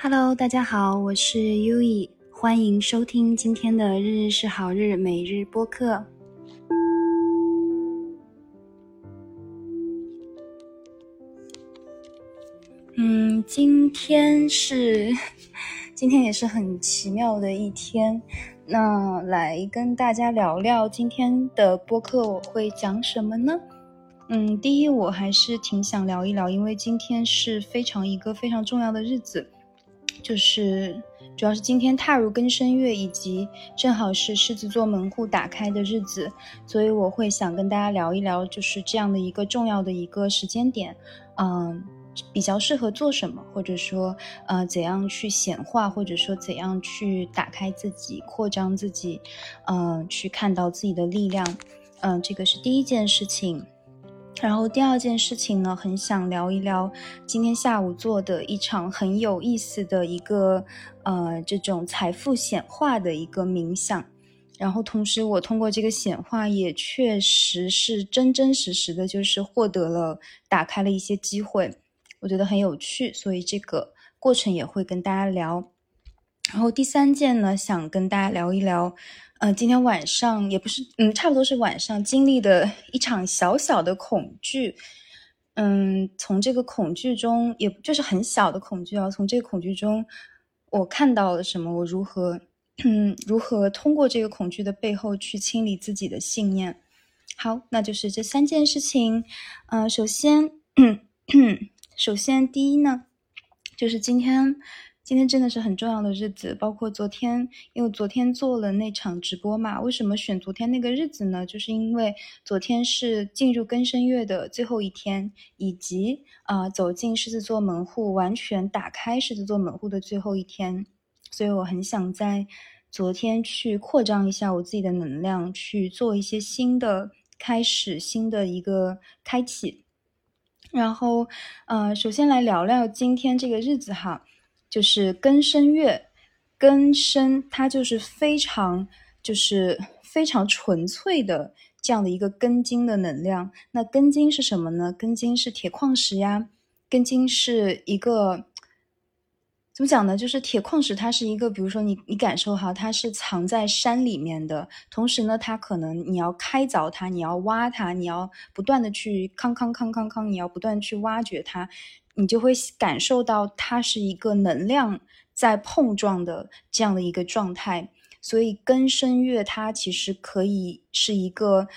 Hello，大家好，我是优以，欢迎收听今天的日日是好日每日播客。嗯，今天是，今天也是很奇妙的一天。那来跟大家聊聊今天的播客我会讲什么呢？嗯，第一，我还是挺想聊一聊，因为今天是非常一个非常重要的日子。就是主要是今天踏入庚申月，以及正好是狮子座门户打开的日子，所以我会想跟大家聊一聊，就是这样的一个重要的一个时间点，嗯，比较适合做什么，或者说呃怎样去显化，或者说怎样去打开自己、扩张自己，嗯，去看到自己的力量，嗯，这个是第一件事情。然后第二件事情呢，很想聊一聊今天下午做的一场很有意思的一个呃这种财富显化的一个冥想。然后同时，我通过这个显化，也确实是真真实实的，就是获得了打开了一些机会，我觉得很有趣，所以这个过程也会跟大家聊。然后第三件呢，想跟大家聊一聊。嗯，今天晚上也不是，嗯，差不多是晚上经历的一场小小的恐惧。嗯，从这个恐惧中，也就是很小的恐惧啊，从这个恐惧中，我看到了什么？我如何，嗯，如何通过这个恐惧的背后去清理自己的信念？好，那就是这三件事情。嗯，首先，首先第一呢，就是今天。今天真的是很重要的日子，包括昨天，因为昨天做了那场直播嘛。为什么选昨天那个日子呢？就是因为昨天是进入更深月的最后一天，以及啊走进狮子座门户，完全打开狮子座门户的最后一天。所以我很想在昨天去扩张一下我自己的能量，去做一些新的开始，新的一个开启。然后，呃，首先来聊聊今天这个日子哈。就是根深月，根深它就是非常就是非常纯粹的这样的一个根金的能量。那根金是什么呢？根金是铁矿石呀。根金是一个怎么讲呢？就是铁矿石，它是一个，比如说你你感受哈，它是藏在山里面的，同时呢，它可能你要开凿它，你要挖它，你要不断的去康康康康康，你要不断去挖掘它。你就会感受到它是一个能量在碰撞的这样的一个状态，所以根深月它其实可以是一个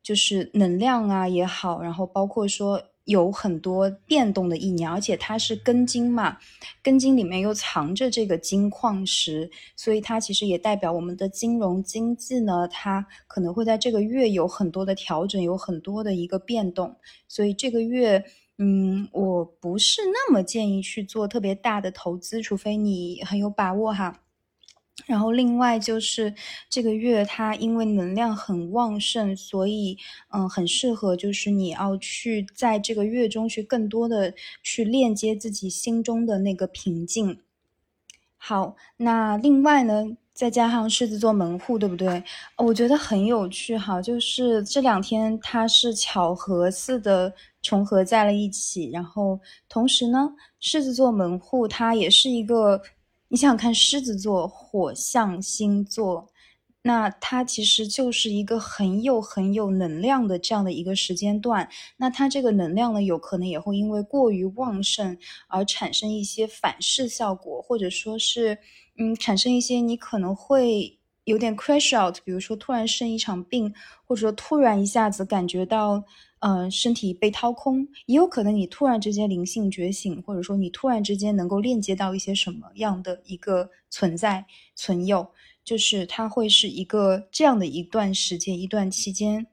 就是能量啊也好，然后包括说有很多变动的意念，而且它是根金嘛，根金里面又藏着这个金矿石，所以它其实也代表我们的金融经济呢，它可能会在这个月有很多的调整，有很多的一个变动，所以这个月。嗯，我不是那么建议去做特别大的投资，除非你很有把握哈。然后另外就是这个月它因为能量很旺盛，所以嗯很适合就是你要去在这个月中去更多的去链接自己心中的那个平静。好，那另外呢？再加上狮子座门户，对不对？我觉得很有趣哈，就是这两天它是巧合似的重合在了一起，然后同时呢，狮子座门户它也是一个，你想想看，狮子座火象星座，那它其实就是一个很有很有能量的这样的一个时间段，那它这个能量呢，有可能也会因为过于旺盛而产生一些反噬效果，或者说是。嗯，产生一些你可能会有点 crash out，比如说突然生一场病，或者说突然一下子感觉到，嗯，身体被掏空，也有可能你突然之间灵性觉醒，或者说你突然之间能够链接到一些什么样的一个存在存有，就是它会是一个这样的一段时间，一段期间。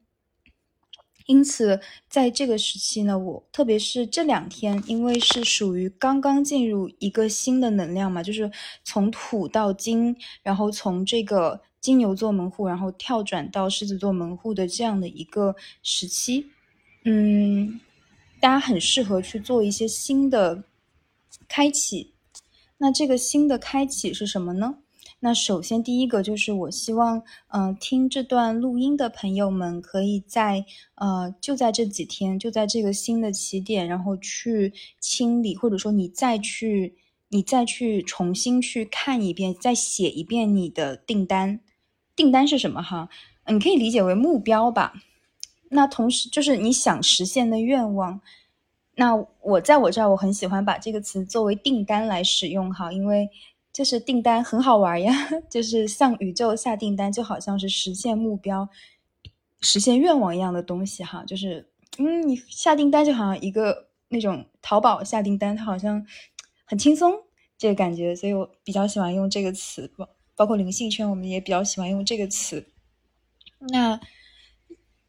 因此，在这个时期呢，我特别是这两天，因为是属于刚刚进入一个新的能量嘛，就是从土到金，然后从这个金牛座门户，然后跳转到狮子座门户的这样的一个时期，嗯，大家很适合去做一些新的开启。那这个新的开启是什么呢？那首先，第一个就是我希望，嗯，听这段录音的朋友们，可以在呃，就在这几天，就在这个新的起点，然后去清理，或者说你再去你再去重新去看一遍，再写一遍你的订单。订单是什么？哈，你可以理解为目标吧。那同时就是你想实现的愿望。那我在我这儿，我很喜欢把这个词作为订单来使用，哈，因为就是订单很好玩呀，就是向宇宙下订单，就好像是实现目标、实现愿望一样的东西，哈，就是嗯，你下订单就好像一个那种淘宝下订单，它好像很轻松这个感觉，所以我比较喜欢用这个词，包包括灵性圈，我们也比较喜欢用这个词。那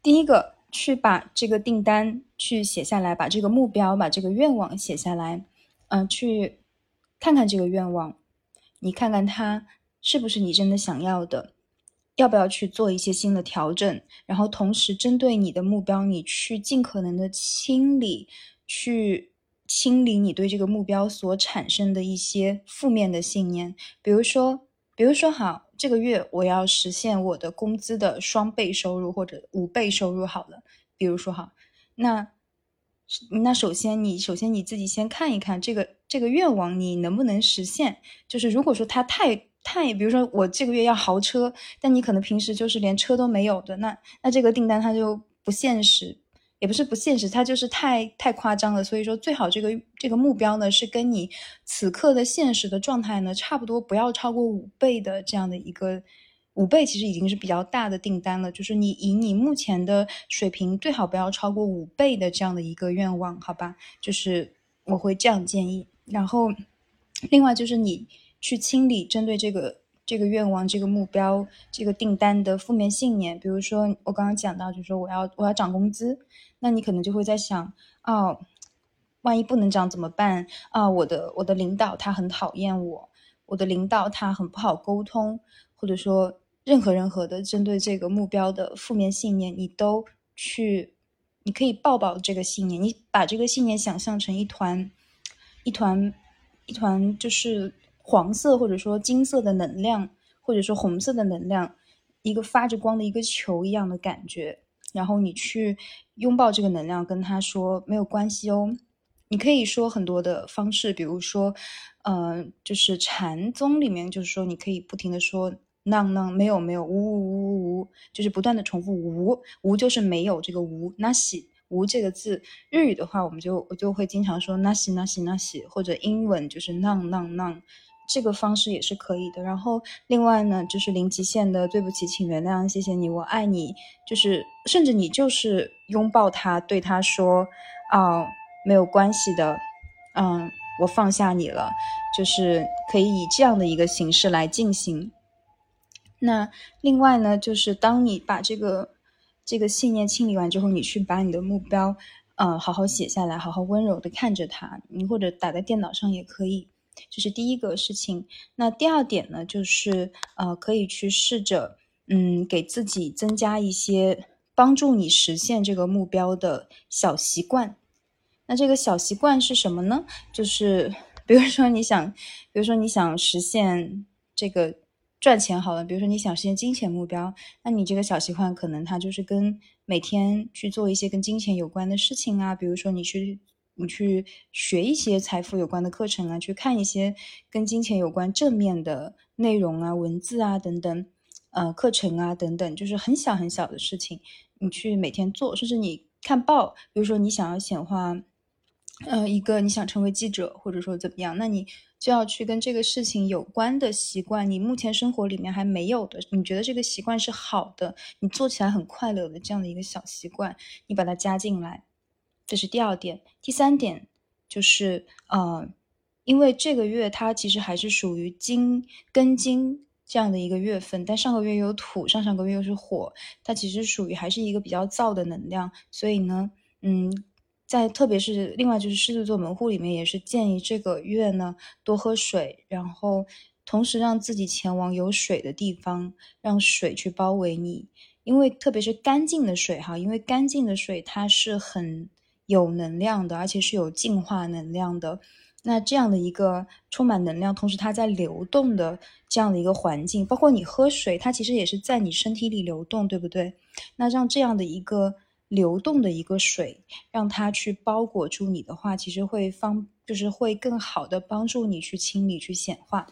第一个。去把这个订单去写下来，把这个目标、把这个愿望写下来，嗯，去看看这个愿望，你看看它是不是你真的想要的，要不要去做一些新的调整，然后同时针对你的目标，你去尽可能的清理，去清理你对这个目标所产生的一些负面的信念，比如说，比如说好。这个月我要实现我的工资的双倍收入或者五倍收入，好了，比如说哈，那那首先你首先你自己先看一看这个这个愿望你能不能实现，就是如果说他太太，比如说我这个月要豪车，但你可能平时就是连车都没有的，那那这个订单它就不现实。也不是不现实，它就是太太夸张了。所以说，最好这个这个目标呢，是跟你此刻的现实的状态呢差不多，不要超过五倍的这样的一个五倍，其实已经是比较大的订单了。就是你以你目前的水平，最好不要超过五倍的这样的一个愿望，好吧？就是我会这样建议。然后，另外就是你去清理针对这个。这个愿望、这个目标、这个订单的负面信念，比如说我刚刚讲到，就是说我要我要涨工资，那你可能就会在想，哦，万一不能涨怎么办啊？我的我的领导他很讨厌我，我的领导他很不好沟通，或者说任何任何的针对这个目标的负面信念，你都去，你可以抱抱这个信念，你把这个信念想象成一团一团一团，就是。黄色或者说金色的能量，或者说红色的能量，一个发着光的一个球一样的感觉。然后你去拥抱这个能量，跟他说没有关系哦。你可以说很多的方式，比如说，嗯，就是禅宗里面就是说，你可以不停的说浪浪没有没有，呜呜呜呜呜，就是不断的重复无无，就是没有这个无。那喜无这个字，日语的话，我们就我就会经常说 “nasi nasi nasi”，或者英文就是 “none none none”。这个方式也是可以的。然后另外呢，就是零极限的，对不起，请原谅，谢谢你，我爱你。就是甚至你就是拥抱他，对他说，啊，没有关系的，嗯，我放下你了。就是可以以这样的一个形式来进行。那另外呢，就是当你把这个这个信念清理完之后，你去把你的目标，嗯，好好写下来，好好温柔的看着它，你或者打在电脑上也可以。这是第一个事情。那第二点呢，就是呃，可以去试着，嗯，给自己增加一些帮助你实现这个目标的小习惯。那这个小习惯是什么呢？就是比如说你想，比如说你想实现这个赚钱好了，比如说你想实现金钱目标，那你这个小习惯可能它就是跟每天去做一些跟金钱有关的事情啊，比如说你去。你去学一些财富有关的课程啊，去看一些跟金钱有关正面的内容啊、文字啊等等，呃，课程啊等等，就是很小很小的事情，你去每天做，甚至你看报，比如说你想要显化，呃，一个你想成为记者，或者说怎么样，那你就要去跟这个事情有关的习惯，你目前生活里面还没有的，你觉得这个习惯是好的，你做起来很快乐的这样的一个小习惯，你把它加进来。这是第二点，第三点就是，呃，因为这个月它其实还是属于金庚金这样的一个月份，但上个月有土，上上个月又是火，它其实属于还是一个比较燥的能量，所以呢，嗯，在特别是另外就是狮子座门户里面也是建议这个月呢多喝水，然后同时让自己前往有水的地方，让水去包围你，因为特别是干净的水哈，因为干净的水它是很。有能量的，而且是有净化能量的。那这样的一个充满能量，同时它在流动的这样的一个环境，包括你喝水，它其实也是在你身体里流动，对不对？那让这样的一个流动的一个水，让它去包裹住你的话，其实会方就是会更好的帮助你去清理、去显化。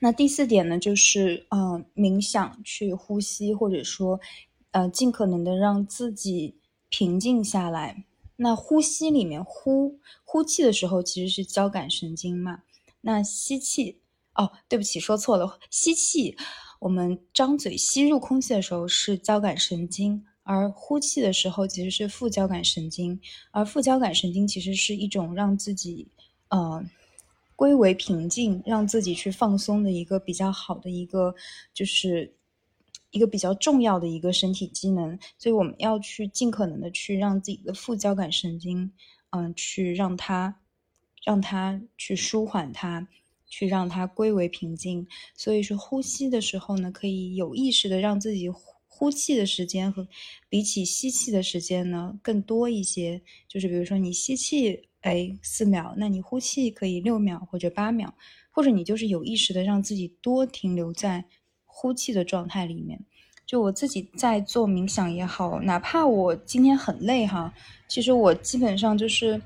那第四点呢，就是嗯，冥想、去呼吸，或者说呃，尽可能的让自己平静下来。那呼吸里面呼呼气的时候，其实是交感神经嘛。那吸气，哦，对不起，说错了，吸气，我们张嘴吸入空气的时候是交感神经，而呼气的时候其实是副交感神经。而副交感神经其实是一种让自己呃归为平静，让自己去放松的一个比较好的一个就是。一个比较重要的一个身体机能，所以我们要去尽可能的去让自己的副交感神经，嗯，去让它，让它去舒缓它，去让它归为平静。所以说呼吸的时候呢，可以有意识的让自己呼气的时间和比起吸气的时间呢更多一些。就是比如说你吸气，哎，四秒，那你呼气可以六秒或者八秒，或者你就是有意识的让自己多停留在。呼气的状态里面，就我自己在做冥想也好，哪怕我今天很累哈，其实我基本上就是，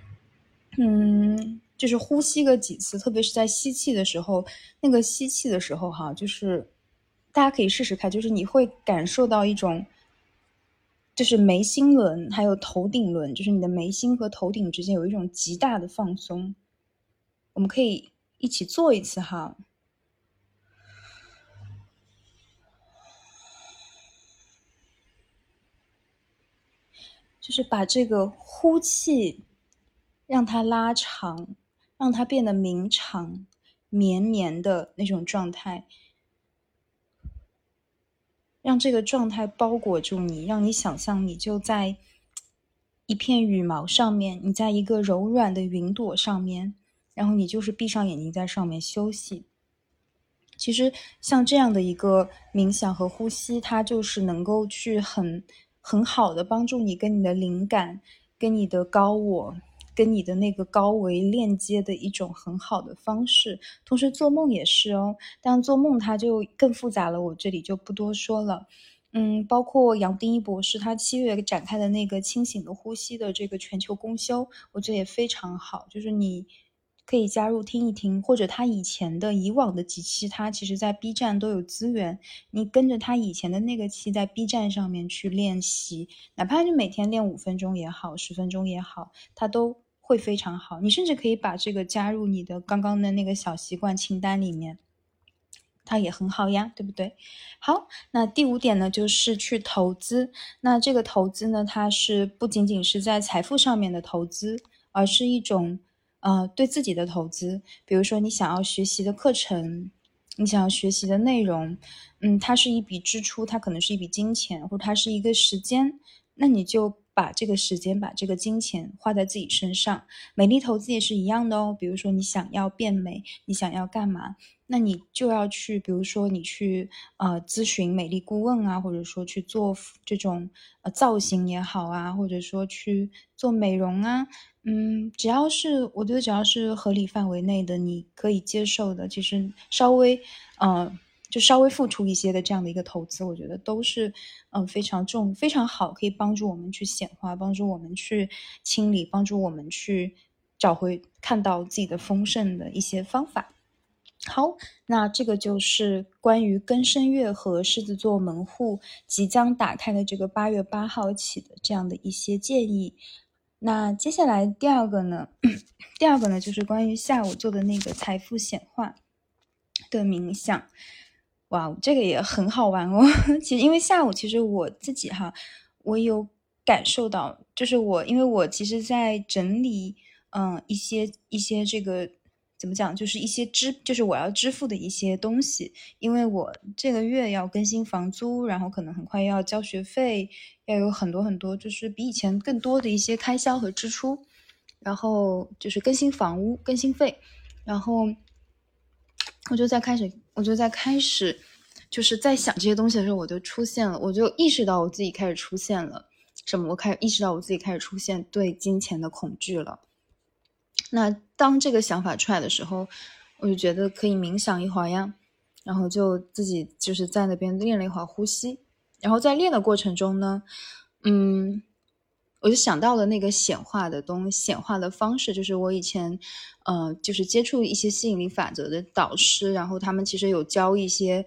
嗯，就是呼吸个几次，特别是在吸气的时候，那个吸气的时候哈，就是大家可以试试看，就是你会感受到一种，就是眉心轮还有头顶轮，就是你的眉心和头顶之间有一种极大的放松，我们可以一起做一次哈。就是把这个呼气，让它拉长，让它变得绵长、绵绵的那种状态，让这个状态包裹住你，让你想象你就在一片羽毛上面，你在一个柔软的云朵上面，然后你就是闭上眼睛在上面休息。其实像这样的一个冥想和呼吸，它就是能够去很。很好的帮助你跟你的灵感、跟你的高我、跟你的那个高维链接的一种很好的方式。同时做梦也是哦，但做梦它就更复杂了，我这里就不多说了。嗯，包括杨定一博士他七月展开的那个清醒的呼吸的这个全球公休，我觉得也非常好，就是你。可以加入听一听，或者他以前的以往的几期，他其实在 B 站都有资源。你跟着他以前的那个期，在 B 站上面去练习，哪怕是每天练五分钟也好，十分钟也好，他都会非常好。你甚至可以把这个加入你的刚刚的那个小习惯清单里面，它也很好呀，对不对？好，那第五点呢，就是去投资。那这个投资呢，它是不仅仅是在财富上面的投资，而是一种。呃，对自己的投资，比如说你想要学习的课程，你想要学习的内容，嗯，它是一笔支出，它可能是一笔金钱，或者它是一个时间，那你就把这个时间、把这个金钱花在自己身上。美丽投资也是一样的哦，比如说你想要变美，你想要干嘛？那你就要去，比如说你去呃咨询美丽顾问啊，或者说去做这种呃造型也好啊，或者说去做美容啊，嗯，只要是我觉得只要是合理范围内的，你可以接受的，其实稍微呃就稍微付出一些的这样的一个投资，我觉得都是嗯非常重非常好，可以帮助我们去显化，帮助我们去清理，帮助我们去找回看到自己的丰盛的一些方法。好，那这个就是关于庚申月和狮子座门户即将打开的这个八月八号起的这样的一些建议。那接下来第二个呢？第二个呢，就是关于下午做的那个财富显化的冥想。哇，这个也很好玩哦。其实因为下午，其实我自己哈，我有感受到，就是我因为我其实在整理，嗯，一些一些这个。怎么讲？就是一些支，就是我要支付的一些东西，因为我这个月要更新房租，然后可能很快要交学费，要有很多很多，就是比以前更多的一些开销和支出，然后就是更新房屋更新费，然后我就在开始，我就在开始，就是在想这些东西的时候，我就出现了，我就意识到我自己开始出现了什么，我开始意识到我自己开始出现对金钱的恐惧了。那当这个想法出来的时候，我就觉得可以冥想一会儿呀，然后就自己就是在那边练了一会儿呼吸，然后在练的过程中呢，嗯，我就想到了那个显化的东西显化的方式，就是我以前，呃，就是接触一些吸引力法则的导师，然后他们其实有教一些，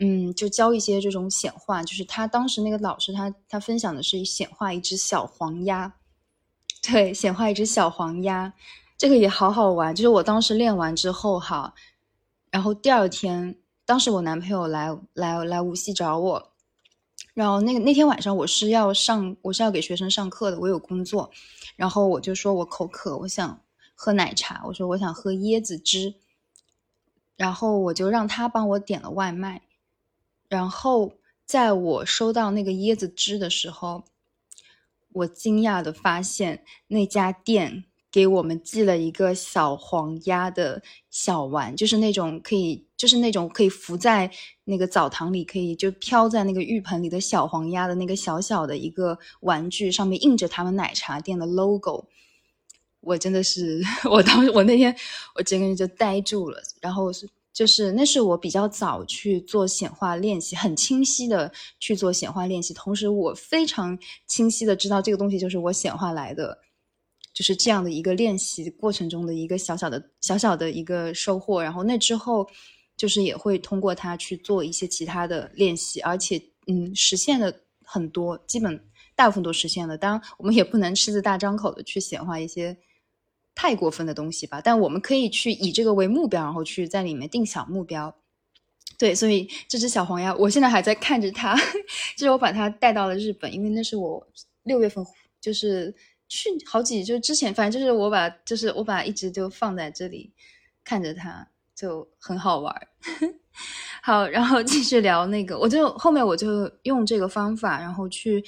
嗯，就教一些这种显化，就是他当时那个老师他他分享的是显化一只小黄鸭，对，显化一只小黄鸭，这个也好好玩，就是我当时练完之后哈，然后第二天，当时我男朋友来来来无锡找我。然后那个那天晚上我是要上，我是要给学生上课的，我有工作，然后我就说我口渴，我想喝奶茶，我说我想喝椰子汁，然后我就让他帮我点了外卖，然后在我收到那个椰子汁的时候，我惊讶的发现那家店。给我们寄了一个小黄鸭的小玩，就是那种可以，就是那种可以浮在那个澡堂里，可以就飘在那个浴盆里的小黄鸭的那个小小的一个玩具，上面印着他们奶茶店的 logo。我真的是，我当时我那天我整个人就呆住了。然后是就是那是我比较早去做显化练习，很清晰的去做显化练习，同时我非常清晰的知道这个东西就是我显化来的。就是这样的一个练习过程中的一个小小的小小的一个收获，然后那之后，就是也会通过它去做一些其他的练习，而且嗯，实现了很多，基本大部分都实现了。当然，我们也不能狮子大张口的去显化一些太过分的东西吧，但我们可以去以这个为目标，然后去在里面定小目标。对，所以这只小黄鸭，我现在还在看着它，就是我把它带到了日本，因为那是我六月份就是。去好几就之前，反正就是我把就是我把一直就放在这里看着它，就很好玩。好，然后继续聊那个，我就后面我就用这个方法，然后去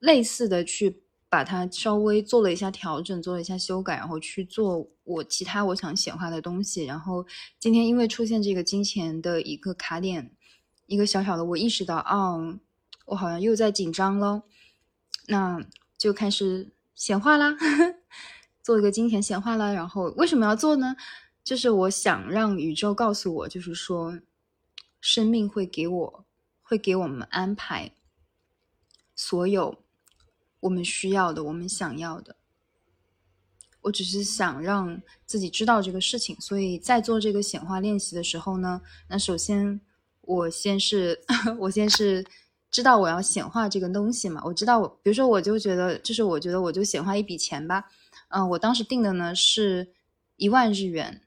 类似的去把它稍微做了一下调整，做了一下修改，然后去做我其他我想显化的东西。然后今天因为出现这个金钱的一个卡点，一个小小的，我意识到哦，我好像又在紧张喽，那就开始。显化啦，做一个金钱显化啦。然后为什么要做呢？就是我想让宇宙告诉我，就是说，生命会给我，会给我们安排所有我们需要的，我们想要的。我只是想让自己知道这个事情，所以在做这个显化练习的时候呢，那首先我先是，我先是。知道我要显化这个东西嘛？我知道我，比如说，我就觉得，就是我觉得我就显化一笔钱吧。嗯，我当时定的呢是一万日元，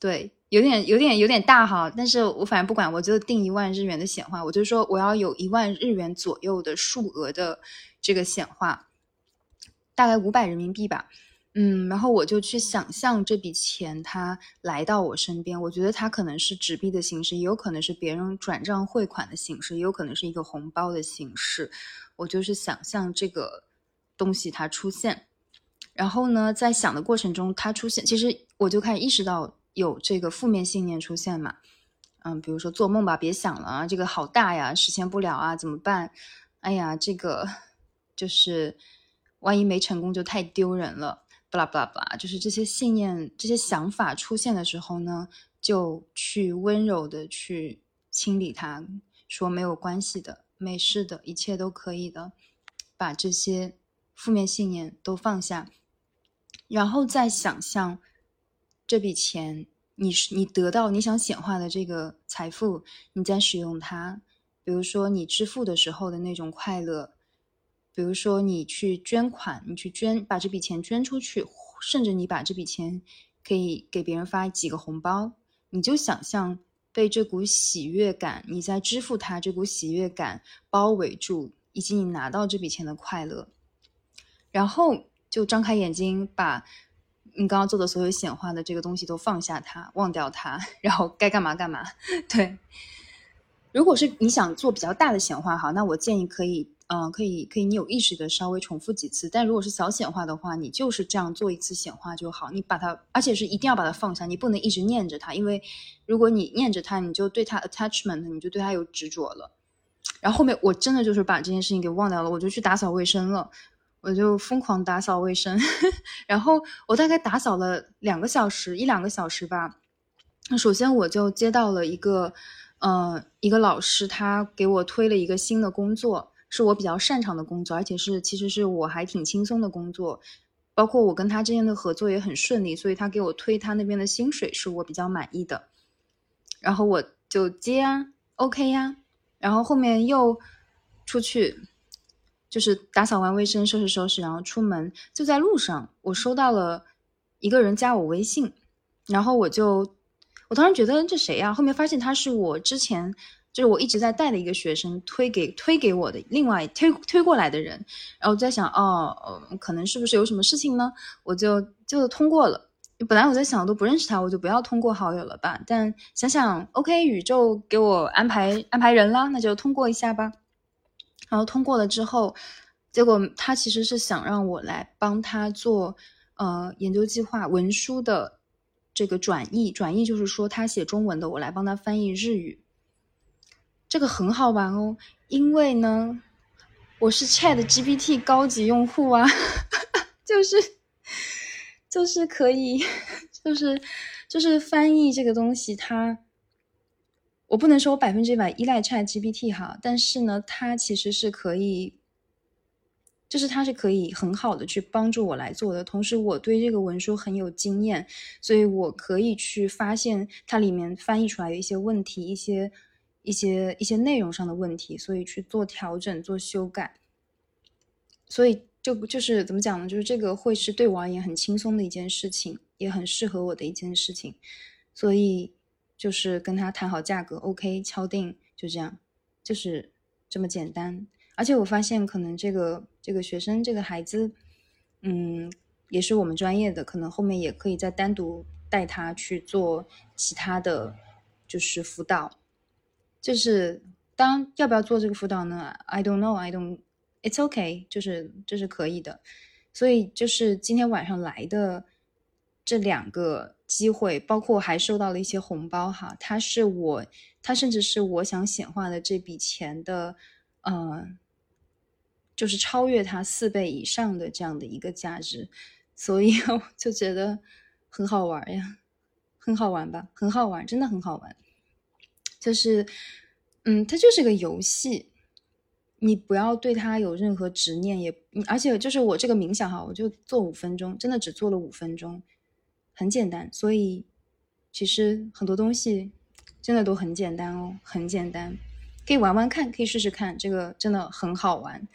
对，有点有点有点大哈。但是我反正不管，我就定一万日元的显化。我就说我要有一万日元左右的数额的这个显化，大概五百人民币吧。嗯，然后我就去想象这笔钱它来到我身边，我觉得它可能是纸币的形式，也有可能是别人转账汇款的形式，也有可能是一个红包的形式。我就是想象这个东西它出现，然后呢，在想的过程中它出现，其实我就开始意识到有这个负面信念出现嘛。嗯，比如说做梦吧，别想了啊，这个好大呀，实现不了啊，怎么办？哎呀，这个就是万一没成功就太丢人了。巴拉巴拉巴拉，就是这些信念、这些想法出现的时候呢，就去温柔的去清理它，说没有关系的，没事的，一切都可以的，把这些负面信念都放下，然后再想象这笔钱，你是你得到你想显化的这个财富，你在使用它，比如说你支付的时候的那种快乐。比如说，你去捐款，你去捐，把这笔钱捐出去，甚至你把这笔钱可以给别人发几个红包，你就想象被这股喜悦感，你在支付它这股喜悦感包围住，以及你拿到这笔钱的快乐，然后就张开眼睛，把你刚刚做的所有显化的这个东西都放下它，忘掉它，然后该干嘛干嘛。对，如果是你想做比较大的显化，哈，那我建议可以。嗯，可以，可以，你有意识的稍微重复几次。但如果是小显化的话，你就是这样做一次显化就好。你把它，而且是一定要把它放下，你不能一直念着它，因为如果你念着它，你就对它 attachment，你就对它有执着了。然后后面我真的就是把这件事情给忘掉了，我就去打扫卫生了，我就疯狂打扫卫生。然后我大概打扫了两个小时，一两个小时吧。那首先我就接到了一个，呃，一个老师，他给我推了一个新的工作。是我比较擅长的工作，而且是其实是我还挺轻松的工作，包括我跟他之间的合作也很顺利，所以他给我推他那边的薪水是我比较满意的，然后我就接啊，OK 呀，然后后面又出去，就是打扫完卫生，收拾收拾，然后出门，就在路上，我收到了一个人加我微信，然后我就，我当时觉得这谁呀？后面发现他是我之前。就是我一直在带的一个学生推给推给我的另外推推过来的人，然后我在想哦，可能是不是有什么事情呢？我就就通过了。本来我在想都不认识他，我就不要通过好友了吧。但想想 OK，宇宙给我安排安排人了，那就通过一下吧。然后通过了之后，结果他其实是想让我来帮他做呃研究计划文书的这个转译，转译就是说他写中文的，我来帮他翻译日语。这个很好玩哦，因为呢，我是 Chat GPT 高级用户啊，就是就是可以，就是就是翻译这个东西，它我不能说我百分之百依赖 Chat GPT 哈，但是呢，它其实是可以，就是它是可以很好的去帮助我来做的。同时，我对这个文书很有经验，所以我可以去发现它里面翻译出来的一些问题，一些。一些一些内容上的问题，所以去做调整、做修改，所以就就是怎么讲呢？就是这个会是对我而言很轻松的一件事情，也很适合我的一件事情，所以就是跟他谈好价格，OK，敲定，就这样，就是这么简单。而且我发现，可能这个这个学生这个孩子，嗯，也是我们专业的，可能后面也可以再单独带他去做其他的就是辅导。就是当要不要做这个辅导呢？I don't know, I don't. It's okay，就是这是可以的。所以就是今天晚上来的这两个机会，包括还收到了一些红包哈。它是我，它甚至是我想显化的这笔钱的，呃，就是超越它四倍以上的这样的一个价值。所以 我就觉得很好玩呀，很好玩吧？很好玩，真的很好玩。就是，嗯，它就是个游戏，你不要对它有任何执念，也，而且就是我这个冥想哈，我就做五分钟，真的只做了五分钟，很简单，所以其实很多东西真的都很简单哦，很简单，可以玩玩看，可以试试看，这个真的很好玩。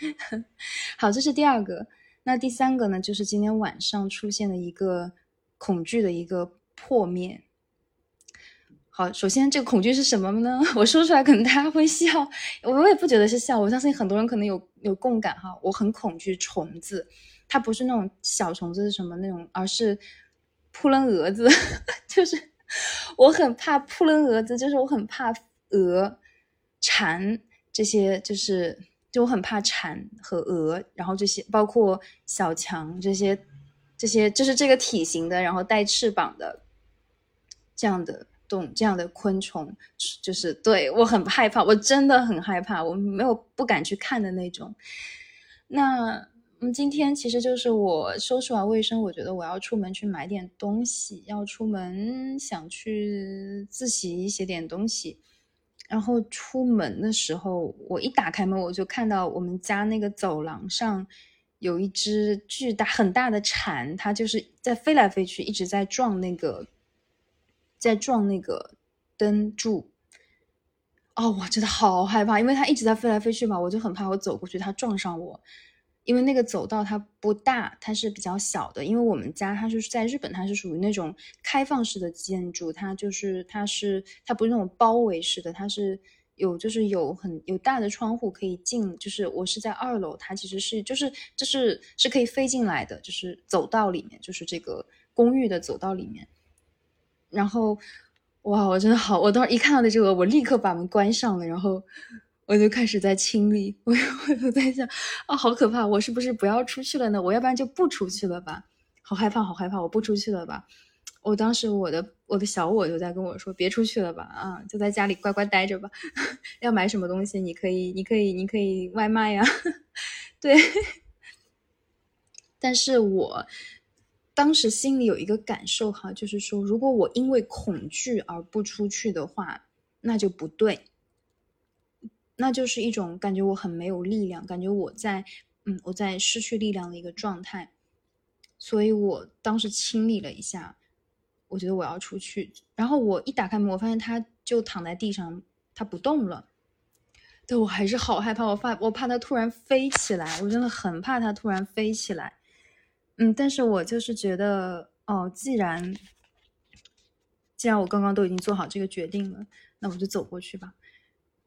好，这是第二个，那第三个呢，就是今天晚上出现的一个恐惧的一个破灭。好，首先这个恐惧是什么呢？我说出来可能大家会笑，我也不觉得是笑。我相信很多人可能有有共感哈。我很恐惧虫子，它不是那种小虫子是什么那种，而是扑棱蛾子，就是我很怕扑棱蛾子，就是我很怕蛾、蝉这些，就是就我很怕蝉和蛾，然后这些包括小强这些，这些就是这个体型的，然后带翅膀的这样的。动这样的昆虫，就是对我很害怕，我真的很害怕，我没有不敢去看的那种。那嗯，今天其实就是我收拾完卫生，我觉得我要出门去买点东西，要出门想去自习写点东西。然后出门的时候，我一打开门，我就看到我们家那个走廊上有一只巨大很大的蝉，它就是在飞来飞去，一直在撞那个。在撞那个灯柱，哦，我真的好害怕，因为它一直在飞来飞去嘛，我就很怕我走过去它撞上我。因为那个走道它不大，它是比较小的。因为我们家它是在日本，它是属于那种开放式的建筑，它就是它是它不是那种包围式的，它是有就是有很有大的窗户可以进。就是我是在二楼，它其实是就是就是是可以飞进来的，就是走道里面，就是这个公寓的走道里面。然后，哇，我真的好，我当时一看到的这个，我立刻把门关上了，然后我就开始在清理。我我就在想，啊，好可怕！我是不是不要出去了呢？我要不然就不出去了吧？好害怕，好害怕！我不出去了吧？我当时我的我的小我就在跟我说，别出去了吧，啊，就在家里乖乖待着吧。要买什么东西，你可以，你可以，你可以外卖呀。对，但是我。当时心里有一个感受哈，就是说，如果我因为恐惧而不出去的话，那就不对。那就是一种感觉，我很没有力量，感觉我在，嗯，我在失去力量的一个状态。所以我当时清理了一下，我觉得我要出去。然后我一打开门，我发现他就躺在地上，他不动了。但我还是好害怕，我怕我怕它突然飞起来，我真的很怕它突然飞起来。嗯，但是我就是觉得，哦，既然既然我刚刚都已经做好这个决定了，那我就走过去吧。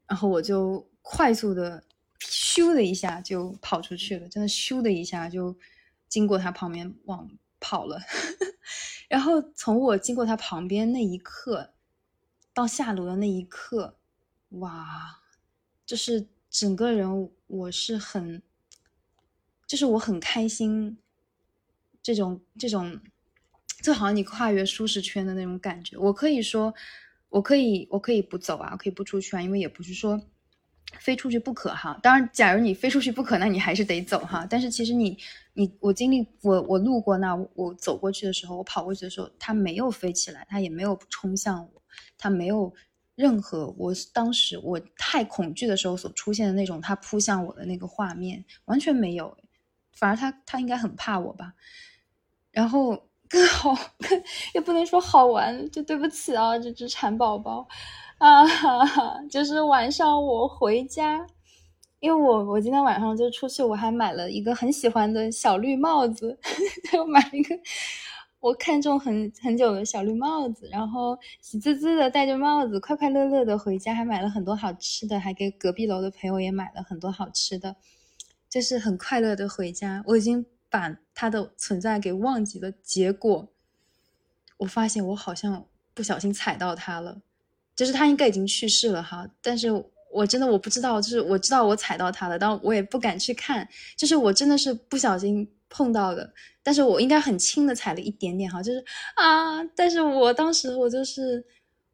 然后我就快速的咻的一下就跑出去了，真的咻的一下就。经过他旁边往跑了，然后从我经过他旁边那一刻到下楼的那一刻，哇，就是整个人我是很，就是我很开心，这种这种，就好像你跨越舒适圈的那种感觉。我可以说，我可以我可以不走啊，可以不出去啊，因为也不是说。飞出去不可哈，当然，假如你飞出去不可，那你还是得走哈。但是其实你，你我经历我我路过那，我走过去的时候，我跑过去的时候，它没有飞起来，它也没有冲向我，它没有任何我当时我太恐惧的时候所出现的那种它扑向我的那个画面，完全没有。反而它它应该很怕我吧。然后更好，也不能说好玩，就对不起啊，这只蚕宝宝。啊，哈哈，就是晚上我回家，因为我我今天晚上就出去，我还买了一个很喜欢的小绿帽子，就买了一个我看中很很久的小绿帽子，然后喜滋滋的戴着帽子，快快乐乐的回家，还买了很多好吃的，还给隔壁楼的朋友也买了很多好吃的，就是很快乐的回家。我已经把它的存在给忘记了，结果我发现我好像不小心踩到它了。就是他应该已经去世了哈，但是我真的我不知道，就是我知道我踩到他了，但我也不敢去看，就是我真的是不小心碰到的，但是我应该很轻的踩了一点点哈，就是啊，但是我当时我就是，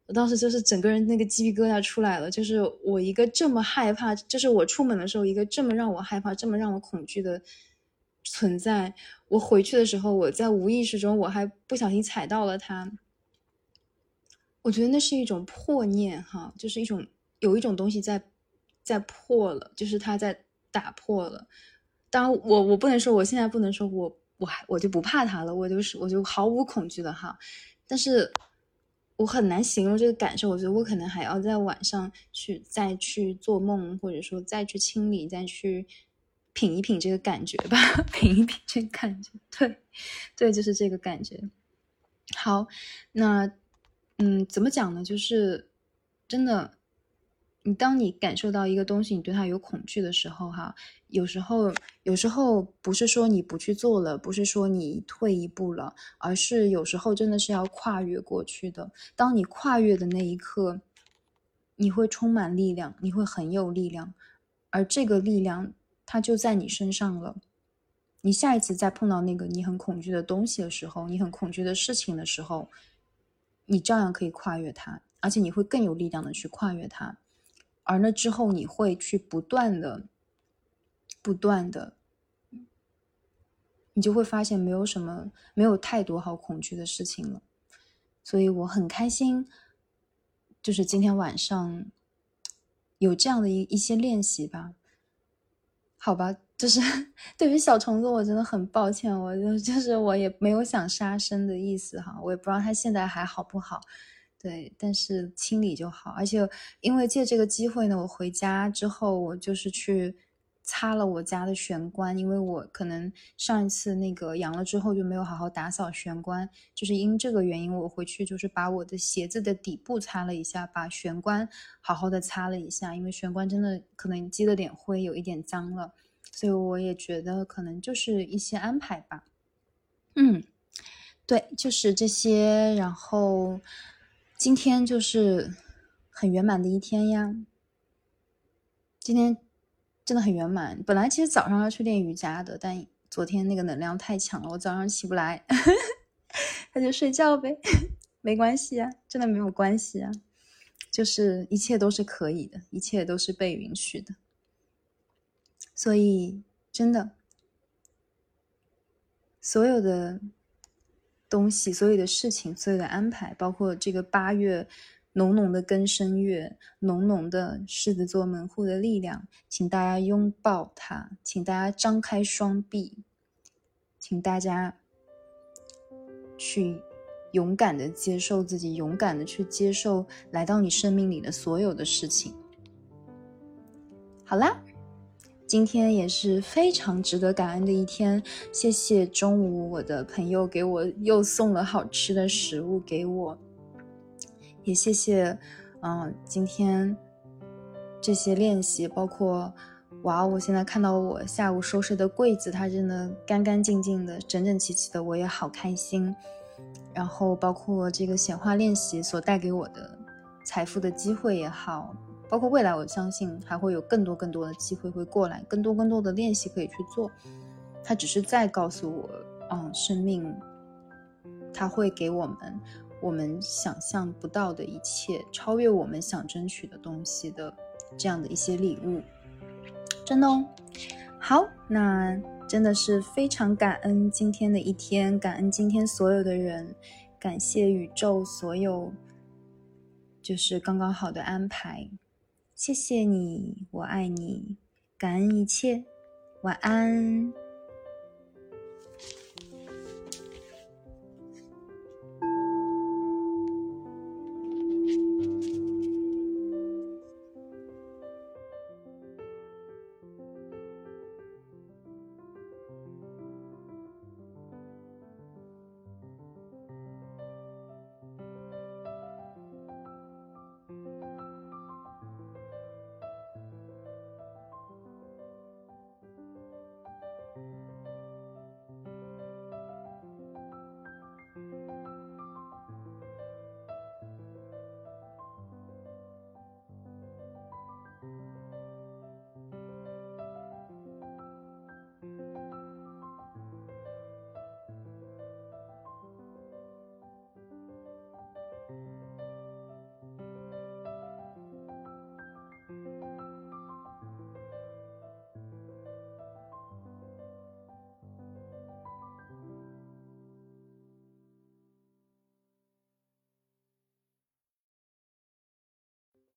我当时就是整个人那个鸡皮疙瘩出来了，就是我一个这么害怕，就是我出门的时候一个这么让我害怕、这么让我恐惧的存在，我回去的时候我在无意识中我还不小心踩到了它。我觉得那是一种破念，哈，就是一种有一种东西在在破了，就是它在打破了。当，我我不能说我现在不能说我我还我就不怕它了，我就是我就毫无恐惧了哈。但是我很难形容这个感受，我觉得我可能还要在晚上去再去做梦，或者说再去清理，再去品一品这个感觉吧，品一品这个感觉。对，对，就是这个感觉。好，那。嗯，怎么讲呢？就是真的，你当你感受到一个东西，你对它有恐惧的时候，哈，有时候，有时候不是说你不去做了，不是说你退一步了，而是有时候真的是要跨越过去的。当你跨越的那一刻，你会充满力量，你会很有力量，而这个力量它就在你身上了。你下一次再碰到那个你很恐惧的东西的时候，你很恐惧的事情的时候。你照样可以跨越它，而且你会更有力量的去跨越它，而那之后你会去不断的、不断的，你就会发现没有什么、没有太多好恐惧的事情了。所以我很开心，就是今天晚上有这样的一一些练习吧。好吧。就是 对于小虫子，我真的很抱歉，我就就是我也没有想杀生的意思哈，我也不知道它现在还好不好，对，但是清理就好，而且因为借这个机会呢，我回家之后，我就是去擦了我家的玄关，因为我可能上一次那个阳了之后就没有好好打扫玄关，就是因这个原因，我回去就是把我的鞋子的底部擦了一下，把玄关好好的擦了一下，因为玄关真的可能积了点灰，有一点脏了。所以我也觉得可能就是一些安排吧，嗯，对，就是这些。然后今天就是很圆满的一天呀，今天真的很圆满。本来其实早上要去练瑜伽的，但昨天那个能量太强了，我早上起不来，那就睡觉呗，没关系啊，真的没有关系啊，就是一切都是可以的，一切都是被允许的。所以，真的，所有的东西、所有的事情、所有的安排，包括这个八月浓浓的根深月，浓浓的狮子座门户的力量，请大家拥抱它，请大家张开双臂，请大家去勇敢的接受自己，勇敢的去接受来到你生命里的所有的事情。好啦，今天也是非常值得感恩的一天，谢谢中午我的朋友给我又送了好吃的食物给我。也谢谢，嗯，今天这些练习，包括，哇，我现在看到我下午收拾的柜子，它真的干干净净的、整整齐齐的，我也好开心。然后包括这个显化练习所带给我的财富的机会也好，包括未来，我相信还会有更多更多的机会会过来，更多更多的练习可以去做。它只是在告诉我，嗯，生命，它会给我们。我们想象不到的一切，超越我们想争取的东西的这样的一些礼物，真的哦。好，那真的是非常感恩今天的一天，感恩今天所有的人，感谢宇宙所有就是刚刚好的安排。谢谢你，我爱你，感恩一切，晚安。